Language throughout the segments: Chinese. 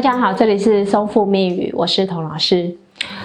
大家好，这里是松富密语，我是童老师。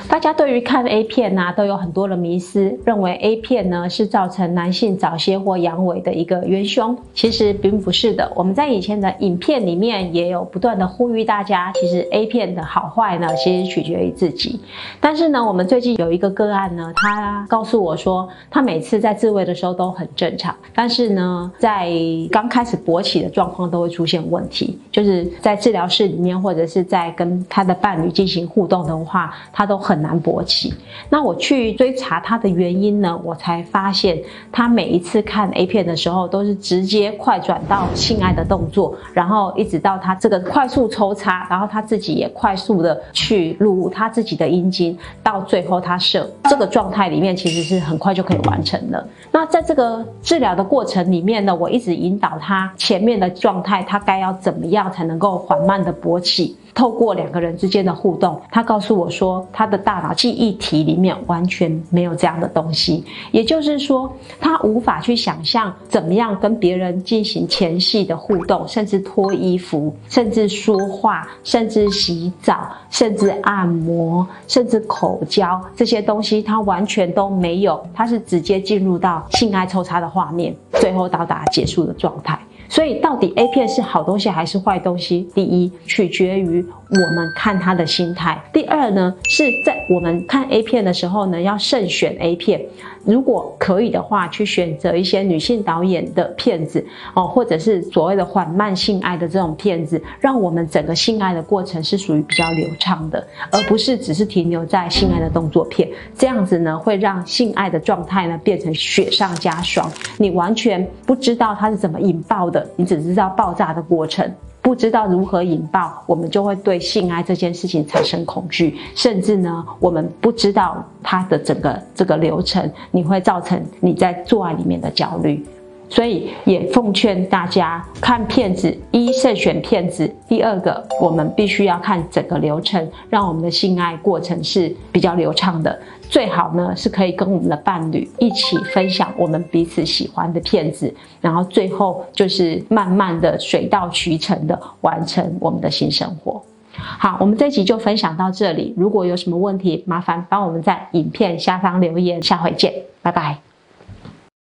大家对于看 A 片呢，都有很多的迷思，认为 A 片呢是造成男性早泄或阳痿的一个元凶。其实并不是的。我们在以前的影片里面也有不断的呼吁大家，其实 A 片的好坏呢，其实取决于自己。但是呢，我们最近有一个个案呢，他告诉我说，他每次在自慰的时候都很正常，但是呢，在刚开始勃起的状况都会出现问题，就是在治疗室里面或者是在跟他的伴侣进行互动的话，他都很。很难勃起，那我去追查他的原因呢？我才发现他每一次看 A 片的时候，都是直接快转到性爱的动作，然后一直到他这个快速抽插，然后他自己也快速的去录他自己的阴茎，到最后他射，这个状态里面其实是很快就可以完成了。那在这个治疗的过程里面呢，我一直引导他前面的状态，他该要怎么样才能够缓慢的勃起？透过两个人之间的互动，他告诉我说，他的大脑记忆体里面完全没有这样的东西，也就是说，他无法去想象怎么样跟别人进行前戏的互动，甚至脱衣服，甚至说话，甚至洗澡，甚至按摩，甚至口交这些东西，他完全都没有，他是直接进入到性爱抽插的画面，最后到达结束的状态。所以，到底 A 片是好东西还是坏东西？第一，取决于我们看他的心态；第二呢，是在我们看 A 片的时候呢，要慎选 A 片。如果可以的话，去选择一些女性导演的片子哦，或者是所谓的缓慢性爱的这种片子，让我们整个性爱的过程是属于比较流畅的，而不是只是停留在性爱的动作片。这样子呢，会让性爱的状态呢变成雪上加霜，你完全不知道它是怎么引爆的，你只知道爆炸的过程。不知道如何引爆，我们就会对性爱这件事情产生恐惧，甚至呢，我们不知道它的整个这个流程，你会造成你在做爱里面的焦虑。所以也奉劝大家看片子，一慎选片子，第二个我们必须要看整个流程，让我们的性爱过程是比较流畅的。最好呢是可以跟我们的伴侣一起分享我们彼此喜欢的片子，然后最后就是慢慢的水到渠成的完成我们的新生活。好，我们这集就分享到这里。如果有什么问题，麻烦帮我们在影片下方留言。下回见，拜拜。